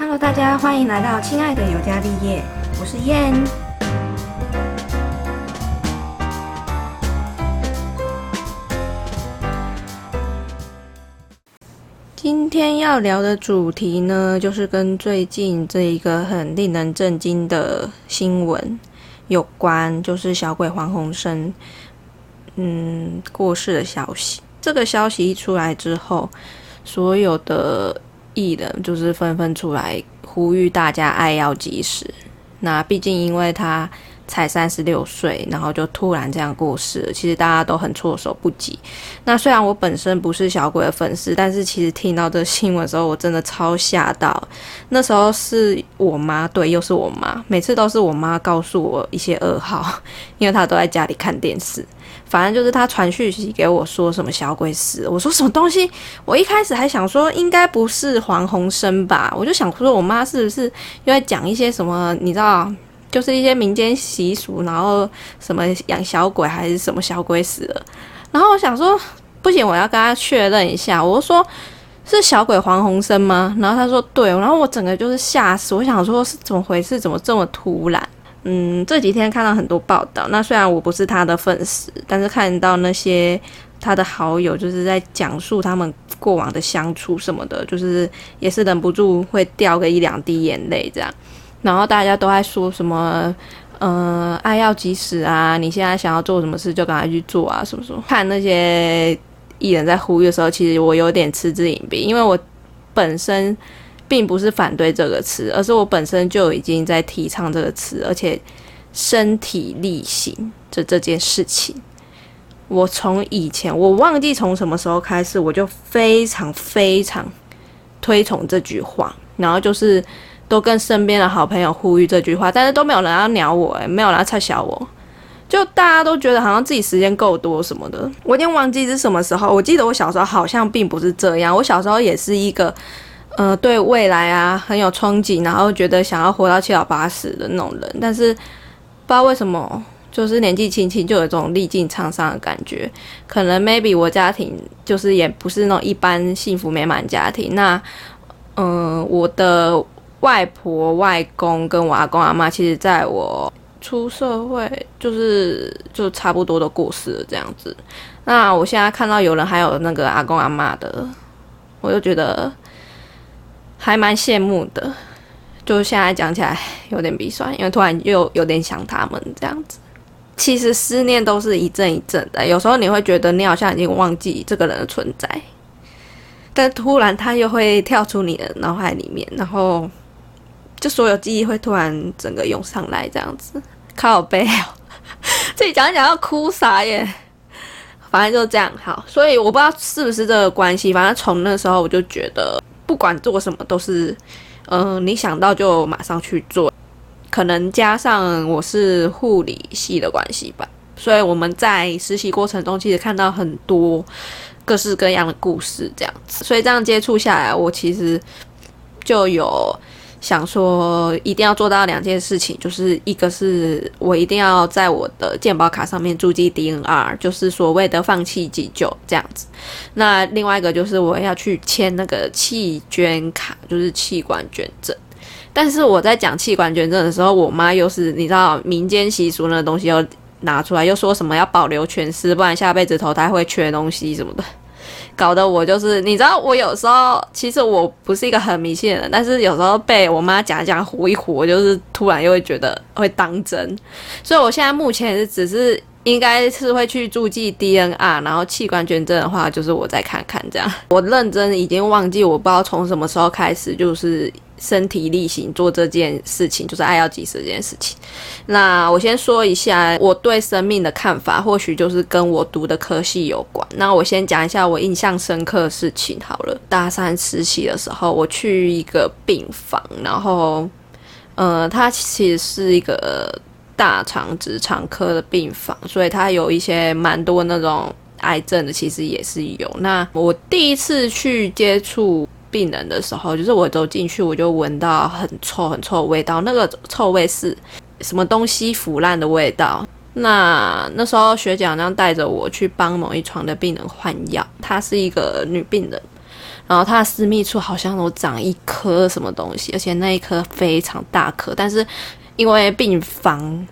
Hello，大家欢迎来到亲爱的尤加利叶，我是燕。今天要聊的主题呢，就是跟最近这一个很令人震惊的新闻有关，就是小鬼黄鸿升嗯过世的消息。这个消息一出来之后，所有的艺人就是纷纷出来呼吁大家爱要及时。那毕竟因为他才三十六岁，然后就突然这样过世了，其实大家都很措手不及。那虽然我本身不是小鬼的粉丝，但是其实听到这新闻的时候，我真的超吓到。那时候是我妈，对，又是我妈，每次都是我妈告诉我一些噩耗，因为她都在家里看电视。反正就是他传讯息给我说什么小鬼死，我说什么东西？我一开始还想说应该不是黄鸿升吧，我就想说我妈是不是又在讲一些什么？你知道，就是一些民间习俗，然后什么养小鬼还是什么小鬼死了？然后我想说不行，我要跟他确认一下。我说是小鬼黄鸿升吗？然后他说对，然后我整个就是吓死，我想说是怎么回事？怎么这么突然？嗯，这几天看到很多报道，那虽然我不是他的粉丝，但是看到那些他的好友就是在讲述他们过往的相处什么的，就是也是忍不住会掉个一两滴眼泪这样。然后大家都在说什么，呃，爱要及时啊，你现在想要做什么事就赶快去做啊，什么什么。看那些艺人在呼吁的时候，其实我有点嗤之以鼻，因为我本身。并不是反对这个词，而是我本身就已经在提倡这个词，而且身体力行这这件事情，我从以前我忘记从什么时候开始，我就非常非常推崇这句话，然后就是都跟身边的好朋友呼吁这句话，但是都没有人要鸟我，诶，没有人要插小我，就大家都觉得好像自己时间够多什么的，我已经忘记是什么时候，我记得我小时候好像并不是这样，我小时候也是一个。呃，对未来啊很有憧憬，然后觉得想要活到七老八十的那种人，但是不知道为什么，就是年纪轻轻就有这种历尽沧桑的感觉。可能 maybe 我家庭就是也不是那种一般幸福美满家庭。那嗯，我的外婆、外公跟我阿公阿妈，其实在我出社会就是就差不多都过世了这样子。那我现在看到有人还有那个阿公阿妈的，我就觉得。还蛮羡慕的，就是现在讲起来有点鼻酸，因为突然又有点想他们这样子。其实思念都是一阵一阵的，有时候你会觉得你好像已经忘记这个人的存在，但突然他又会跳出你的脑海里面，然后就所有记忆会突然整个涌上来这样子。靠背哦，自己讲一讲要哭啥耶？反正就这样好，所以我不知道是不是这个关系，反正从那时候我就觉得。不管做什么都是，嗯，你想到就马上去做。可能加上我是护理系的关系吧，所以我们在实习过程中其实看到很多各式各样的故事，这样子。所以这样接触下来，我其实就有。想说一定要做到两件事情，就是一个是我一定要在我的健保卡上面注记 DNR，就是所谓的放弃急救这样子。那另外一个就是我要去签那个气捐卡，就是器官捐赠。但是我在讲器官捐赠的时候，我妈又是你知道民间习俗那东西又拿出来，又说什么要保留全尸，不然下辈子投胎会缺东西什么的。搞得我就是，你知道，我有时候其实我不是一个很迷信的人，但是有时候被我妈讲讲唬一唬，我就是突然又会觉得会当真。所以我现在目前只是应该是会去注记 DNR，然后器官捐赠的话，就是我再看看这样。我认真已经忘记，我不知道从什么时候开始就是。身体力行做这件事情，就是爱要及时这件事情。那我先说一下我对生命的看法，或许就是跟我读的科系有关。那我先讲一下我印象深刻的事情好了。大三实习的时候，我去一个病房，然后，呃，它其实是一个大肠直肠科的病房，所以它有一些蛮多那种癌症的，其实也是有。那我第一次去接触。病人的时候，就是我走进去，我就闻到很臭、很臭的味道。那个臭味是什么东西腐烂的味道？那那时候学长这样带着我去帮某一床的病人换药，她是一个女病人。然后她的私密处好像有长一颗什么东西，而且那一颗非常大颗。但是因为病房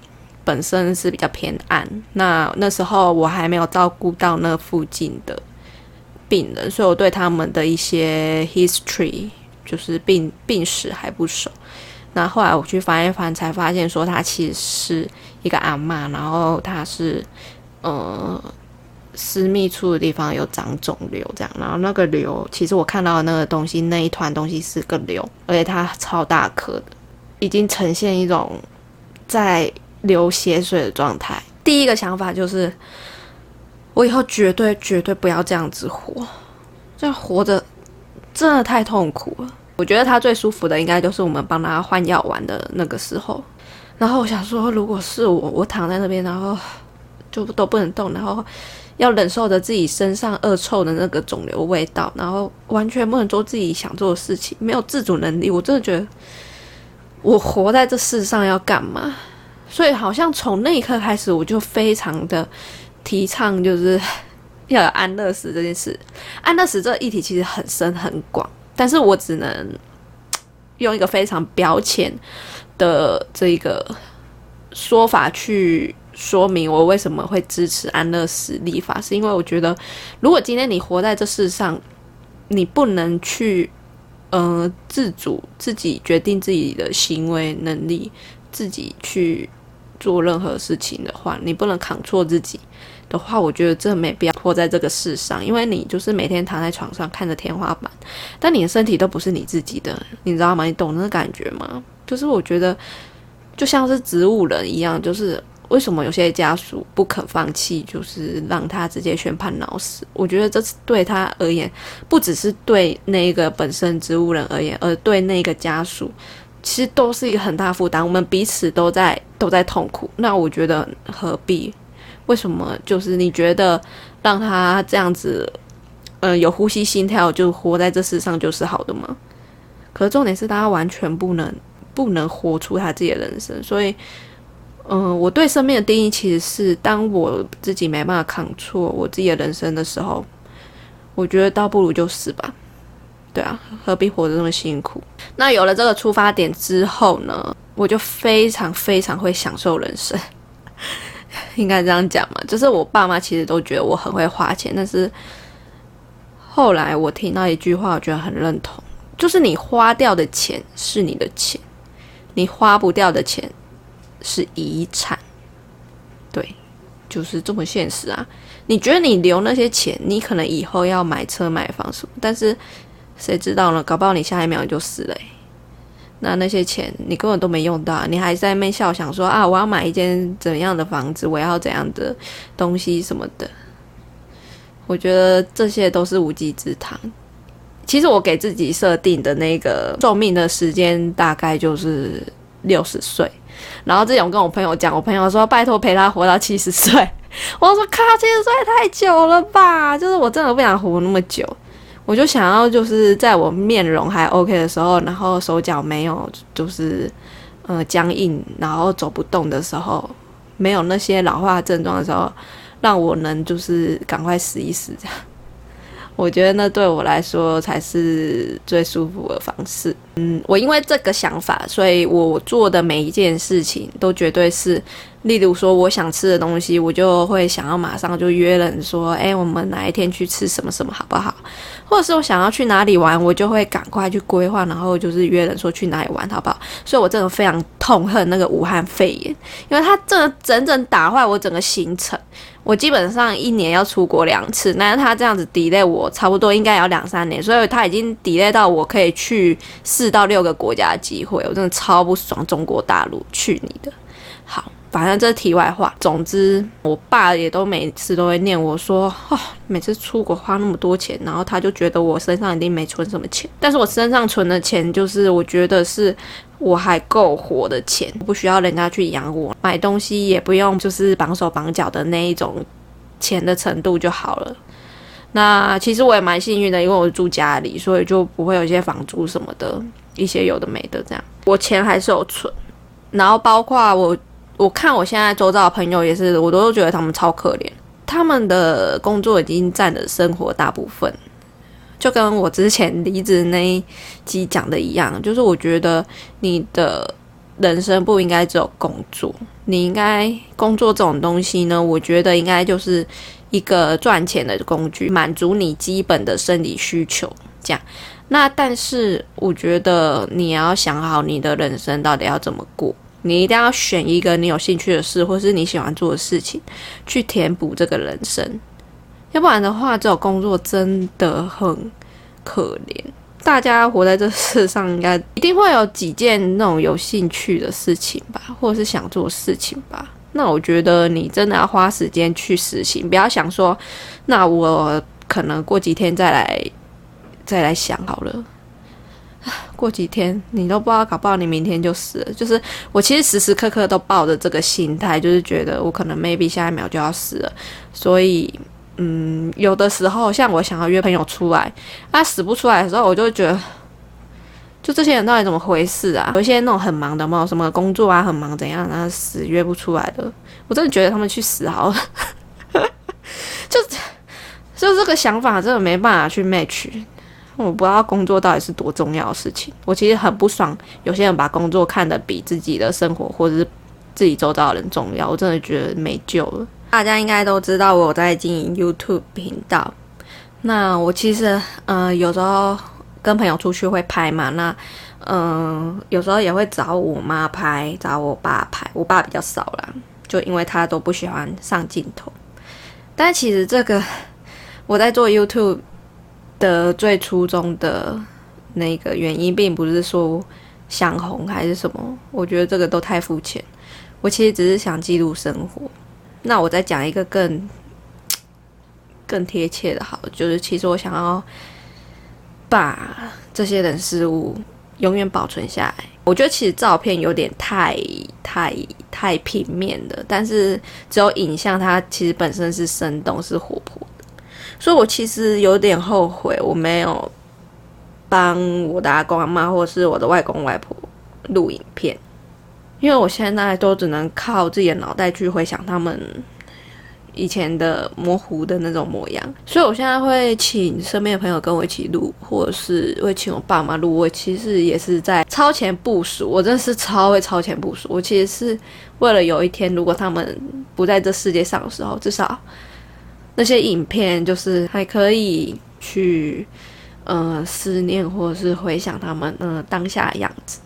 本身是比较偏暗，那那时候我还没有照顾到那附近的病人，所以我对他们的一些 history 就是病病史还不熟。那后来我去翻一翻，才发现说他其实是一个阿妈，然后他是呃。私密处的地方有长肿瘤，这样，然后那个瘤，其实我看到的那个东西，那一团东西是个瘤，而且它超大颗的，已经呈现一种在流血水的状态。第一个想法就是，我以后绝对绝对不要这样子活，这样活着真的太痛苦了。我觉得他最舒服的，应该就是我们帮他换药丸的那个时候。然后我想说，如果是我，我躺在那边，然后就都不能动，然后。要忍受着自己身上恶臭的那个肿瘤味道，然后完全不能做自己想做的事情，没有自主能力。我真的觉得，我活在这世上要干嘛？所以好像从那一刻开始，我就非常的提倡，就是 要有安乐死这件事。安乐死这个议题其实很深很广，但是我只能用一个非常表浅的这一个说法去。说明我为什么会支持安乐死立法，是因为我觉得，如果今天你活在这世上，你不能去，呃，自主自己决定自己的行为能力，自己去做任何事情的话，你不能扛错自己的话，我觉得这没必要活在这个世上，因为你就是每天躺在床上看着天花板，但你的身体都不是你自己的，你知道吗？你懂那个感觉吗？就是我觉得就像是植物人一样，就是。为什么有些家属不肯放弃，就是让他直接宣判脑死？我觉得这是对他而言，不只是对那个本身植物人而言，而对那个家属，其实都是一个很大负担。我们彼此都在都在痛苦，那我觉得何必？为什么？就是你觉得让他这样子，嗯，有呼吸心跳就活在这世上就是好的吗？可是重点是，他完全不能不能活出他自己的人生，所以。嗯，我对生命的定义其实是，当我自己没办法扛错我自己的人生的时候，我觉得倒不如就死吧。对啊，何必活得那么辛苦？那有了这个出发点之后呢，我就非常非常会享受人生，应该这样讲嘛。就是我爸妈其实都觉得我很会花钱，但是后来我听到一句话，我觉得很认同，就是你花掉的钱是你的钱，你花不掉的钱。是遗产，对，就是这么现实啊！你觉得你留那些钱，你可能以后要买车买房什么，但是谁知道呢？搞不好你下一秒就死了。那那些钱你根本都没用到，你还在那笑想说啊，我要买一间怎样的房子，我要怎样的东西什么的。我觉得这些都是无稽之谈。其实我给自己设定的那个寿命的时间大概就是六十岁。然后之前我跟我朋友讲，我朋友说拜托陪他活到七十岁。我说靠，七十岁太久了吧？就是我真的不想活那么久，我就想要就是在我面容还 OK 的时候，然后手脚没有就是呃僵硬，然后走不动的时候，没有那些老化症状的时候，让我能就是赶快死一死这样。我觉得那对我来说才是最舒服的方式。嗯，我因为这个想法，所以我做的每一件事情都绝对是，例如说我想吃的东西，我就会想要马上就约人说，哎，我们哪一天去吃什么什么好不好？或者是我想要去哪里玩，我就会赶快去规划，然后就是约人说去哪里玩好不好？所以我真的非常痛恨那个武汉肺炎，因为它真的整整打坏我整个行程。我基本上一年要出国两次，那他这样子 delay 我差不多应该要两三年，所以他已经 delay 到我可以去四到六个国家的机会，我真的超不爽中国大陆，去你的！好，反正这是题外话。总之，我爸也都每次都会念我说，哦，每次出国花那么多钱，然后他就觉得我身上一定没存什么钱，但是我身上存的钱就是我觉得是。我还够活的钱，不需要人家去养我，买东西也不用就是绑手绑脚的那一种钱的程度就好了。那其实我也蛮幸运的，因为我住家里，所以就不会有一些房租什么的，一些有的没的这样。我钱还是有存，然后包括我，我看我现在周遭的朋友也是，我都觉得他们超可怜，他们的工作已经占了生活大部分。就跟我之前离职那一集讲的一样，就是我觉得你的人生不应该只有工作，你应该工作这种东西呢，我觉得应该就是一个赚钱的工具，满足你基本的生理需求。这样，那但是我觉得你要想好你的人生到底要怎么过，你一定要选一个你有兴趣的事，或是你喜欢做的事情，去填补这个人生。要不然的话，这种工作真的很可怜。大家活在这世上，应该一定会有几件那种有兴趣的事情吧，或者是想做事情吧。那我觉得你真的要花时间去实行，不要想说，那我可能过几天再来再来想好了。过几天你都不知道，搞不好你明天就死了。就是我其实时时刻刻都抱着这个心态，就是觉得我可能 maybe 下一秒就要死了，所以。嗯，有的时候像我想要约朋友出来，他死不出来的时候，我就觉得，就这些人到底怎么回事啊？有一些那种很忙的嘛，什么工作啊很忙怎样，然后死约不出来的，我真的觉得他们去死好了。就就这个想法真的没办法去 match。我不知道工作到底是多重要的事情，我其实很不爽。有些人把工作看得比自己的生活或者是自己周遭的人重要，我真的觉得没救了。大家应该都知道我在经营 YouTube 频道。那我其实，嗯，有时候跟朋友出去会拍嘛。那，嗯，有时候也会找我妈拍，找我爸拍。我爸比较少啦，就因为他都不喜欢上镜头。但其实这个我在做 YouTube 的最初衷的那个原因，并不是说想红还是什么。我觉得这个都太肤浅。我其实只是想记录生活。那我再讲一个更更贴切的，好，就是其实我想要把这些人事物永远保存下来。我觉得其实照片有点太太太平面的，但是只有影像，它其实本身是生动、是活泼。所以我其实有点后悔，我没有帮我的阿公阿妈或是我的外公外婆录影片。因为我现在都只能靠自己的脑袋去回想他们以前的模糊的那种模样，所以我现在会请身边的朋友跟我一起录，或者是会请我爸妈录。我其实也是在超前部署，我真的是超会超前部署。我其实是为了有一天，如果他们不在这世界上的时候，至少那些影片就是还可以去呃思念或者是回想他们呃当下的样子。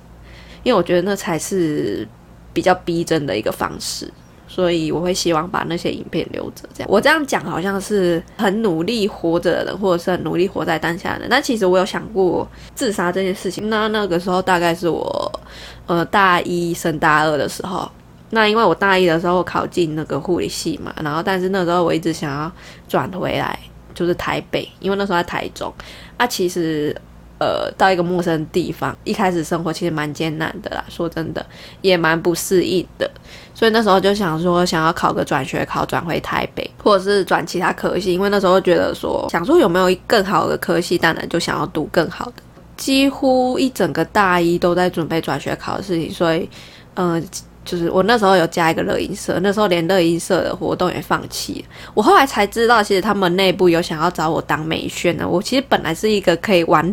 因为我觉得那才是比较逼真的一个方式，所以我会希望把那些影片留着。这样我这样讲好像是很努力活着的人，或者是很努力活在当下的人。但其实我有想过自杀这件事情。那那个时候大概是我呃大一升大二的时候。那因为我大一的时候考进那个护理系嘛，然后但是那时候我一直想要转回来，就是台北，因为那时候在台中。啊，其实。呃，到一个陌生地方，一开始生活其实蛮艰难的啦。说真的，也蛮不适应的。所以那时候就想说，想要考个转学考，转回台北，或者是转其他科系。因为那时候觉得说，想说有没有更好的科系，当然就想要读更好的。几乎一整个大一都在准备转学考的事情，所以，嗯，就是我那时候有加一个乐音社，那时候连乐音社的活动也放弃。我后来才知道，其实他们内部有想要找我当美宣的。我其实本来是一个可以玩。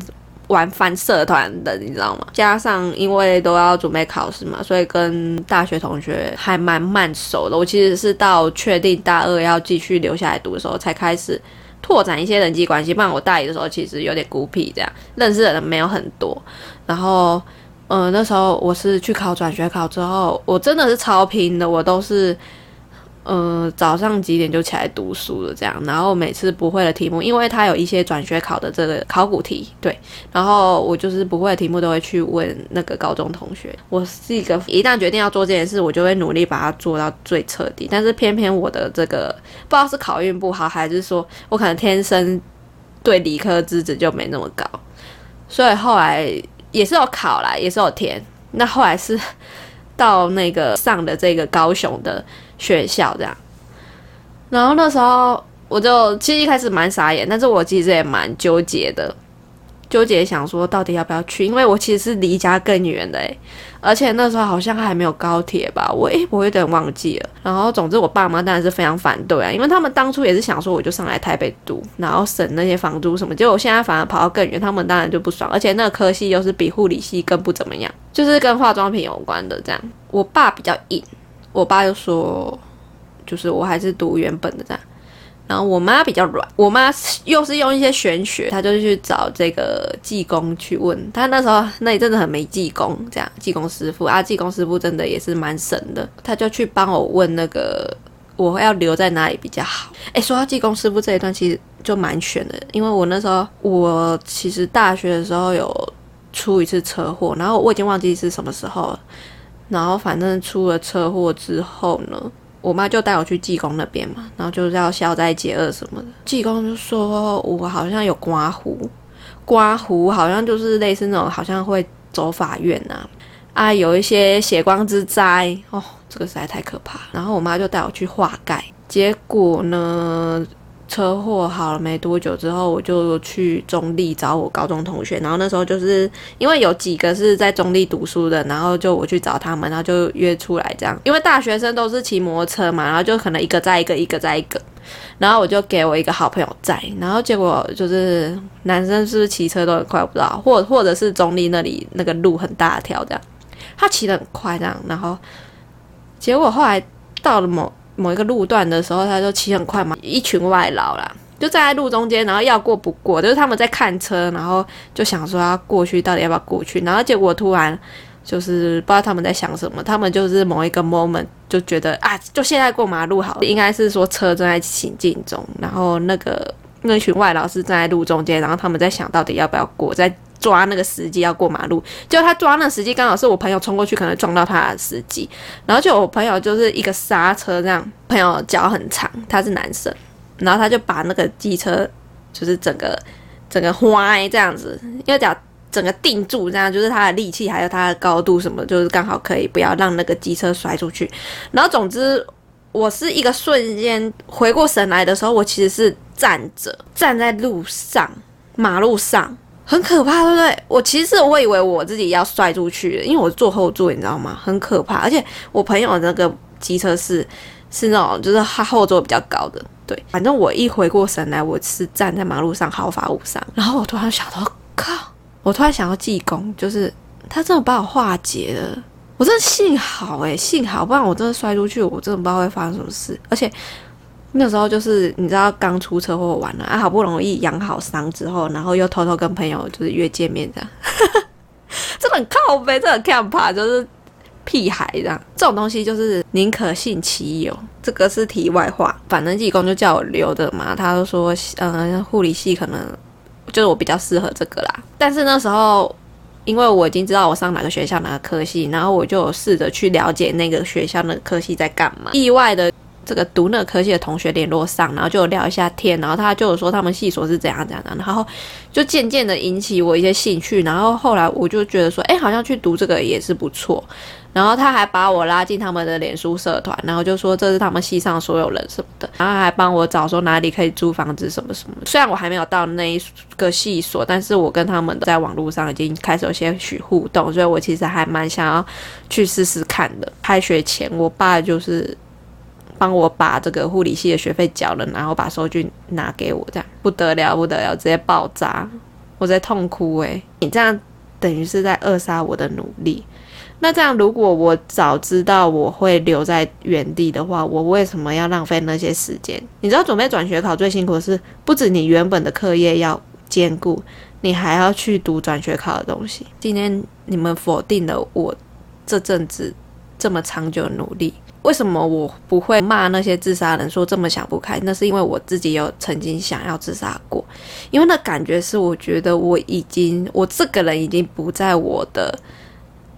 玩翻社团的，你知道吗？加上因为都要准备考试嘛，所以跟大学同学还蛮慢熟的。我其实是到确定大二要继续留下来读的时候，才开始拓展一些人际关系。不然我大一的时候其实有点孤僻，这样认识的人没有很多。然后，嗯，那时候我是去考转学考之后，我真的是超拼的，我都是。呃，早上几点就起来读书了，这样，然后每次不会的题目，因为他有一些转学考的这个考古题，对，然后我就是不会的题目都会去问那个高中同学。我是一个一旦决定要做这件事，我就会努力把它做到最彻底。但是偏偏我的这个不知道是考运不好，还是说我可能天生对理科资质就没那么高，所以后来也是有考啦，也是有填。那后来是 到那个上的这个高雄的。学校这样，然后那时候我就其实一开始蛮傻眼，但是我其实也蛮纠结的，纠结想说到底要不要去，因为我其实是离家更远的诶，而且那时候好像还没有高铁吧，我诶，我有点忘记了。然后总之我爸妈当然是非常反对啊，因为他们当初也是想说我就上来台北读，然后省那些房租什么，结果我现在反而跑到更远，他们当然就不爽，而且那个科系又是比护理系更不怎么样，就是跟化妆品有关的这样。我爸比较硬，我爸就说，就是我还是读原本的这样。然后我妈比较软，我妈又是用一些玄学，她就去找这个济公去问她。那时候那里真的很没济公，这样济公师傅啊，济公师傅真的也是蛮神的，他就去帮我问那个我要留在哪里比较好。哎，说到济公师傅这一段，其实就蛮悬的，因为我那时候我其实大学的时候有出一次车祸，然后我已经忘记是什么时候了，然后反正出了车祸之后呢。我妈就带我去济公那边嘛，然后就是要消灾解厄什么的。济公就说我好像有刮胡，刮胡好像就是类似那种，好像会走法院呐，啊，有一些血光之灾哦，这个实在太可怕。然后我妈就带我去化盖，结果呢？车祸好了没多久之后，我就去中立找我高中同学，然后那时候就是因为有几个是在中立读书的，然后就我去找他们，然后就约出来这样。因为大学生都是骑摩托车嘛，然后就可能一个载一个，一个载一个，然后我就给我一个好朋友载，然后结果就是男生是不是骑车都很快，我不知道，或或者是中立那里那个路很大条这样，他骑得很快这样，然后结果后来到了某。某一个路段的时候，他就骑很快嘛，一群外劳啦，就站在路中间，然后要过不过，就是他们在看车，然后就想说要过去，到底要不要过去，然后结果突然就是不知道他们在想什么，他们就是某一个 moment 就觉得啊，就现在过马路好，应该是说车正在行进中，然后那个那群外劳是站在路中间，然后他们在想到底要不要过，在。抓那个司机要过马路，就他抓那个司机，刚好是我朋友冲过去，可能撞到他的司机，然后就我朋友就是一个刹车这样，朋友脚很长，他是男生，然后他就把那个机车就是整个整个歪这样子，因为脚整个定住这样，就是他的力气还有他的高度什么，就是刚好可以不要让那个机车摔出去。然后总之，我是一个瞬间回过神来的时候，我其实是站着站在路上马路上。很可怕，对不对？我其实我以为我自己要摔出去，因为我坐后座，你知道吗？很可怕。而且我朋友那个机车是是那种，就是他后座比较高的。对，反正我一回过神来，我是站在马路上毫发无伤。然后我突然想到，靠！我突然想到济公，就是他真的把我化解了。我真的幸好诶，幸好，不然我真的摔出去，我真的不知道会发生什么事。而且。那时候就是你知道刚出车祸完了啊，好不容易养好伤之后，然后又偷偷跟朋友就是约见面这样，这很靠背，这很看怕，就是屁孩这样。这种东西就是宁可信其有，这个是题外话。反正济公就叫我留的嘛，他就说，嗯，护理系可能就是我比较适合这个啦。但是那时候因为我已经知道我上哪个学校哪个科系，然后我就试着去了解那个学校那个科系在干嘛，意外的。这个读那科系的同学联络上，然后就聊一下天，然后他就说他们系所是怎样怎样的，然后就渐渐的引起我一些兴趣，然后后来我就觉得说，哎，好像去读这个也是不错。然后他还把我拉进他们的脸书社团，然后就说这是他们系上所有人什么的，然后还帮我找说哪里可以租房子什么什么。虽然我还没有到那一个系所，但是我跟他们在网络上已经开始有些许互动，所以我其实还蛮想要去试试看的。开学前，我爸就是。帮我把这个护理系的学费缴了，然后把收据拿给我，这样不得了不得了，直接爆炸，我在痛哭诶，你这样等于是在扼杀我的努力。那这样如果我早知道我会留在原地的话，我为什么要浪费那些时间？你知道准备转学考最辛苦的是，不止你原本的课业要兼顾，你还要去读转学考的东西。今天你们否定了我这阵子这么长久的努力。为什么我不会骂那些自杀人说这么想不开？那是因为我自己有曾经想要自杀过，因为那感觉是我觉得我已经我这个人已经不在我的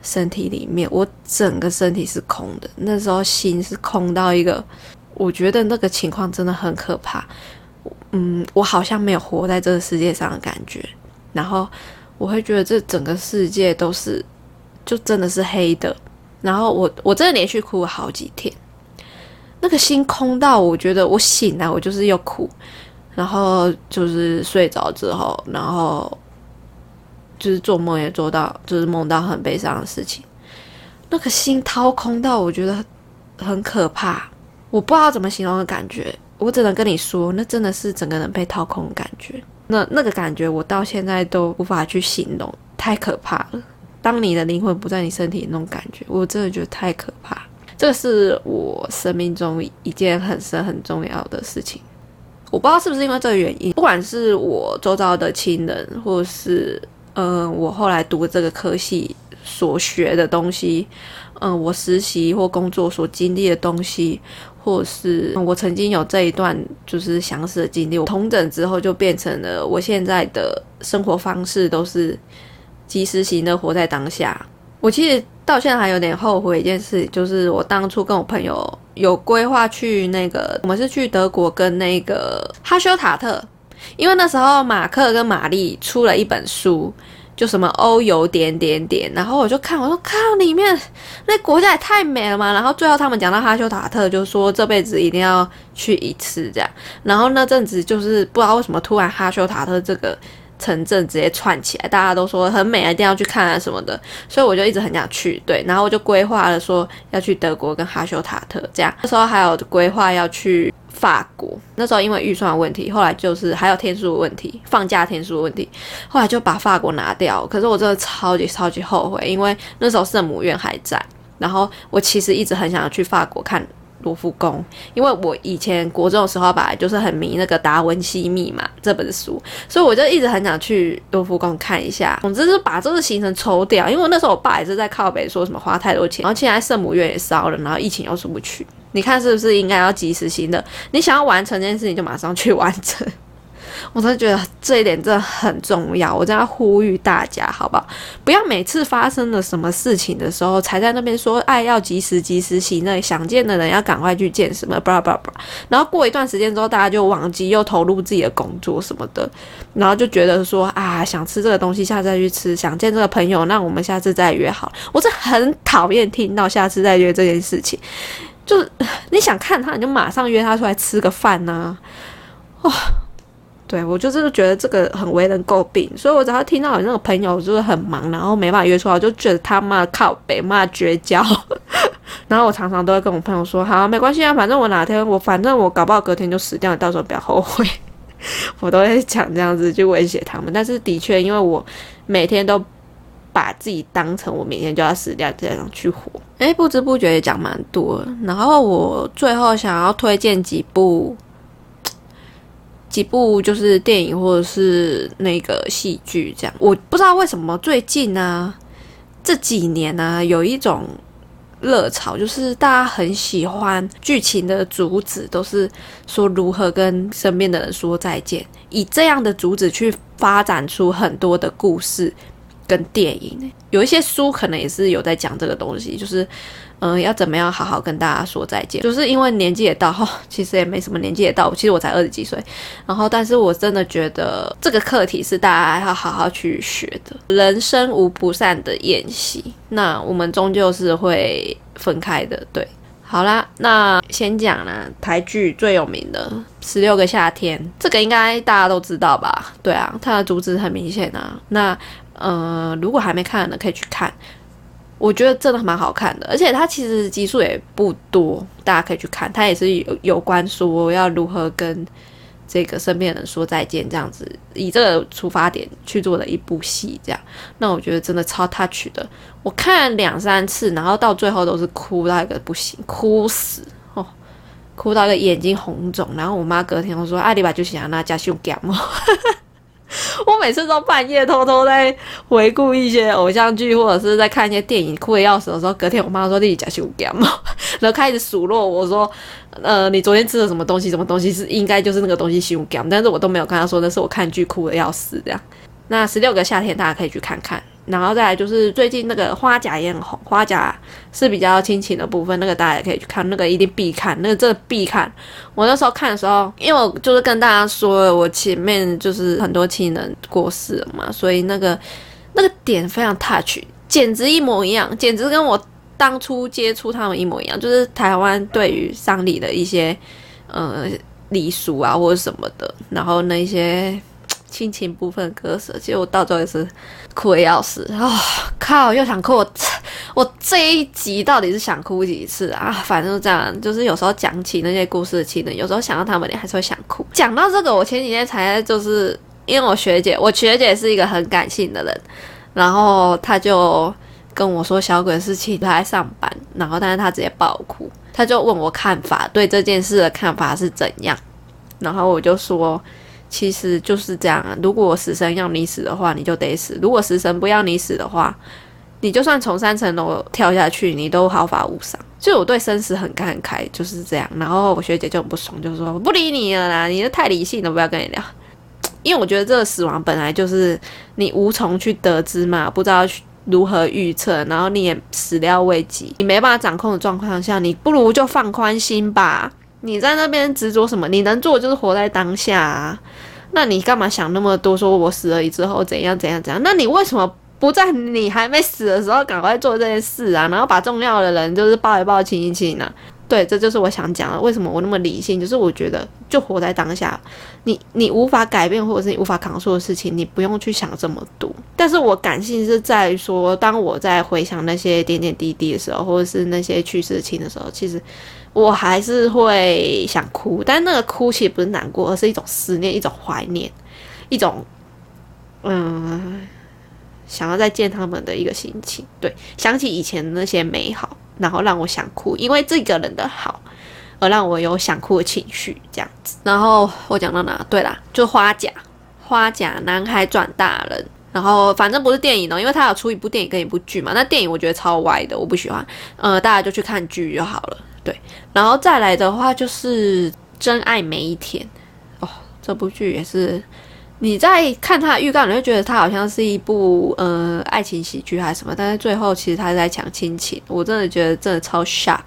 身体里面，我整个身体是空的。那时候心是空到一个，我觉得那个情况真的很可怕。嗯，我好像没有活在这个世界上的感觉，然后我会觉得这整个世界都是就真的是黑的。然后我我真的连续哭了好几天，那个心空到我觉得我醒来我就是又哭，然后就是睡着之后，然后就是做梦也做到，就是梦到很悲伤的事情，那个心掏空到我觉得很可怕，我不知道怎么形容的感觉，我只能跟你说，那真的是整个人被掏空的感觉，那那个感觉我到现在都无法去形容，太可怕了。当你的灵魂不在你身体那种感觉，我真的觉得太可怕。这是我生命中一件很深很重要的事情。我不知道是不是因为这个原因，不管是我周遭的亲人，或是嗯，我后来读这个科系所学的东西，嗯，我实习或工作所经历的东西，或是我曾经有这一段就是相似的经历，我同整之后就变成了我现在的生活方式，都是。及时行乐，活在当下。我其实到现在还有点后悔一件事，就是我当初跟我朋友有规划去那个，我们是去德国跟那个哈修塔特，因为那时候马克跟玛丽出了一本书，就什么欧游点点点，然后我就看，我说看里面那国家也太美了嘛。然后最后他们讲到哈修塔特，就说这辈子一定要去一次这样。然后那阵子就是不知道为什么突然哈修塔特这个。城镇直接串起来，大家都说很美，一定要去看啊什么的，所以我就一直很想去。对，然后我就规划了说要去德国跟哈修塔特这样。那时候还有规划要去法国，那时候因为预算问题，后来就是还有天数的问题，放假天数的问题，后来就把法国拿掉。可是我真的超级超级后悔，因为那时候圣母院还在，然后我其实一直很想要去法国看。罗浮宫，因为我以前国中的时候吧，就是很迷那个《达文西密码》这本书，所以我就一直很想去罗浮宫看一下。总之是把这个行程抽掉，因为那时候我爸也是在靠北说什么花太多钱，然后现在圣母院也烧了，然后疫情又出不去，你看是不是应该要及时行的？你想要完成这件事情，就马上去完成。我真的觉得这一点真的很重要，我在呼吁大家，好不好？不要每次发生了什么事情的时候，才在那边说爱要及时及时行乐，想见的人要赶快去见什么，巴拉巴拉巴。然后过一段时间之后，大家就忘记，又投入自己的工作什么的，然后就觉得说啊，想吃这个东西，下次再去吃；想见这个朋友，那我们下次再约好。我是很讨厌听到下次再约这件事情，就是 你想看他，你就马上约他出来吃个饭呐，哇！对我就是觉得这个很为人诟病，所以我只要听到有那个朋友就是很忙，然后没办法约出来，我就觉得他妈靠北，骂绝交。然后我常常都会跟我朋友说，好，没关系啊，反正我哪天我反正我搞不好隔天就死掉，你到时候不要后悔。我都会讲这样子去威胁他们，但是的确，因为我每天都把自己当成我每天就要死掉这样去活。诶，不知不觉也讲蛮多，然后我最后想要推荐几部。几部就是电影或者是那个戏剧，这样。我不知道为什么最近呢这几年呢有一种热潮，就是大家很喜欢剧情的主旨都是说如何跟身边的人说再见，以这样的主旨去发展出很多的故事跟电影。有一些书可能也是有在讲这个东西，就是。嗯，要怎么样好好跟大家说再见？就是因为年纪也到，其实也没什么年纪也到，其实我才二十几岁。然后，但是我真的觉得这个课题是大家要好好去学的。人生无不散的宴席，那我们终究是会分开的。对，好啦，那先讲啦，台剧最有名的《十六个夏天》，这个应该大家都知道吧？对啊，它的主旨很明显啊。那呃，如果还没看的，可以去看。我觉得真的蛮好看的，而且它其实集数也不多，大家可以去看。它也是有有关说要如何跟这个身边人说再见，这样子以这个出发点去做的一部戏，这样。那我觉得真的超 touch 的，我看了两三次，然后到最后都是哭到一个不行，哭死哦，哭到一个眼睛红肿。然后我妈隔天我说阿里巴就想要那家秀感冒。我每次都半夜偷偷在回顾一些偶像剧，或者是在看一些电影，哭的要死的时候，隔天我妈说弟弟假修感冒，然后开始数落我说，呃，你昨天吃了什么东西？什么东西是应该就是那个东西修感但是我都没有跟她说那是我看剧哭的要死这样。那十六个夏天大家可以去看看。然后再来就是最近那个花甲也很红，花甲是比较亲情的部分，那个大家也可以去看，那个一定必看，那个真的必看。我那时候看的时候，因为我就是跟大家说了，我前面就是很多亲人过世了嘛，所以那个那个点非常 touch，简直一模一样，简直跟我当初接触他们一模一样，就是台湾对于丧礼的一些呃礼俗啊或者什么的，然后那些。亲情部分割舍，其实我到最后也是哭的要死啊！靠，又想哭。我 我这一集到底是想哭几次啊？反正就这样，就是有时候讲起那些故事的情人，有时候想到他们，你还是会想哭。讲到这个，我前几天才就是因为我学姐，我学姐是一个很感性的人，然后她就跟我说小鬼的事情，她在上班，然后但是她直接爆哭，她就问我看法，对这件事的看法是怎样，然后我就说。其实就是这样啊！如果死神要你死的话，你就得死；如果死神不要你死的话，你就算从三层楼跳下去，你都毫发无伤。就我对生死很看开，就是这样。然后我学姐就很不爽，就说不理你了啦，你太理性了，不要跟你聊。因为我觉得这个死亡本来就是你无从去得知嘛，不知道如何预测，然后你也始料未及，你没办法掌控的状况下，你不如就放宽心吧。你在那边执着什么？你能做就是活在当下啊！那你干嘛想那么多？说我死了之后怎样怎样怎样？那你为什么不在你还没死的时候赶快做这件事啊？然后把重要的人就是抱一抱、亲一亲呢？对，这就是我想讲的。为什么我那么理性？就是我觉得，就活在当下。你你无法改变或者是你无法扛受的事情，你不用去想这么多。但是我感性是在说，当我在回想那些点点滴滴的时候，或者是那些去世亲的时候，其实我还是会想哭。但那个哭其实不是难过，而是一种思念，一种怀念，一种嗯，想要再见他们的一个心情。对，想起以前那些美好。然后让我想哭，因为这个人的好，而让我有想哭的情绪，这样子。然后我讲到哪？对啦，就花甲，花甲男孩转大人。然后反正不是电影哦，因为他有出一部电影跟一部剧嘛。那电影我觉得超歪的，我不喜欢。呃，大家就去看剧就好了。对，然后再来的话就是《真爱每一天》哦，这部剧也是。你在看他的预告，你会觉得他好像是一部呃爱情喜剧还是什么，但是最后其实他在讲亲情，我真的觉得真的超 shock。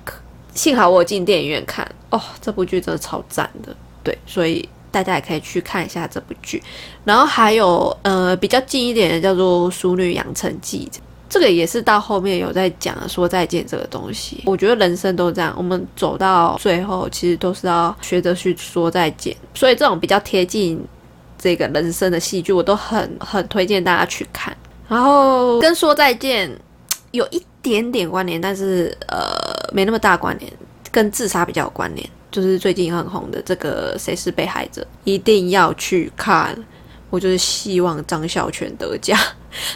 幸好我进电影院看，哦，这部剧真的超赞的，对，所以大家也可以去看一下这部剧。然后还有呃比较近一点的叫做《淑女养成记》，这个也是到后面有在讲说再见这个东西。我觉得人生都这样，我们走到最后其实都是要学着去说再见，所以这种比较贴近。这个人生的戏剧，我都很很推荐大家去看。然后跟说再见 有一点点关联，但是呃没那么大关联，跟自杀比较有关联。就是最近很红的这个《谁是被害者》，一定要去看。我就是希望张孝全得奖。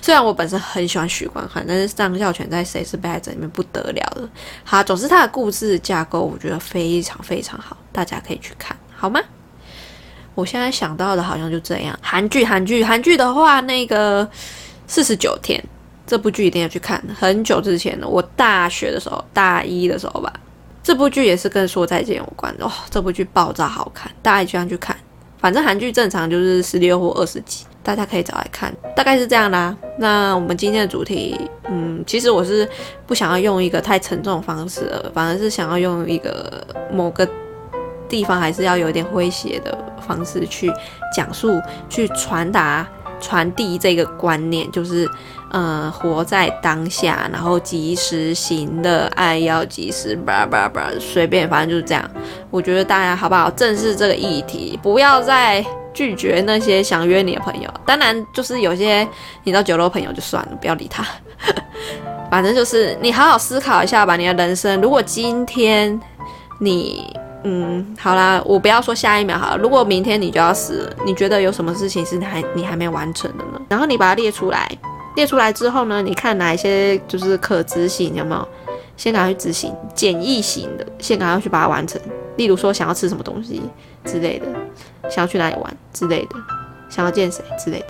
虽然我本身很喜欢许光汉，但是张孝全在《谁是被害者》里面不得了了。好，总之他的故事架构我觉得非常非常好，大家可以去看，好吗？我现在想到的好像就这样。韩剧，韩剧，韩剧的话，那个四十九天这部剧一定要去看。很久之前了，我大学的时候，大一的时候吧。这部剧也是跟说再见有关的。哦，这部剧爆炸好看，大家一定要去看。反正韩剧正常就是十六或二十集，大家可以找来看。大概是这样啦。那我们今天的主题，嗯，其实我是不想要用一个太沉重的方式，反而是想要用一个某个。地方还是要有点诙谐的方式去讲述、去传达、传递这个观念，就是，呃，活在当下，然后及时行乐，爱要及时，叭叭叭，随便，反正就是这样。我觉得大家好不好？正视这个议题，不要再拒绝那些想约你的朋友。当然，就是有些你到酒楼朋友就算了，不要理他。反正就是你好好思考一下吧，你的人生，如果今天你。嗯，好啦，我不要说下一秒好了。如果明天你就要死了，你觉得有什么事情是你还你还没完成的呢？然后你把它列出来，列出来之后呢，你看哪一些就是可执行，有没有？先赶快去执行，简易型的，先赶快去把它完成。例如说想要吃什么东西之类的，想要去哪里玩之类的，想要见谁之类的。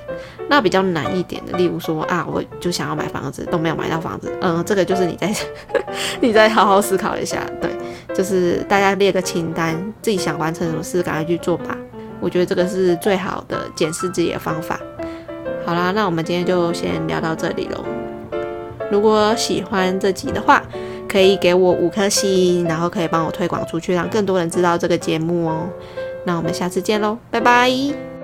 那比较难一点的，例如说啊，我就想要买房子，都没有买到房子。嗯，这个就是你在 你再好好思考一下，对。就是大家列个清单，自己想完成什么事，赶快去做吧。我觉得这个是最好的检视自己的方法。好啦，那我们今天就先聊到这里喽。如果喜欢这集的话，可以给我五颗星，然后可以帮我推广出去，让更多人知道这个节目哦。那我们下次见喽，拜拜。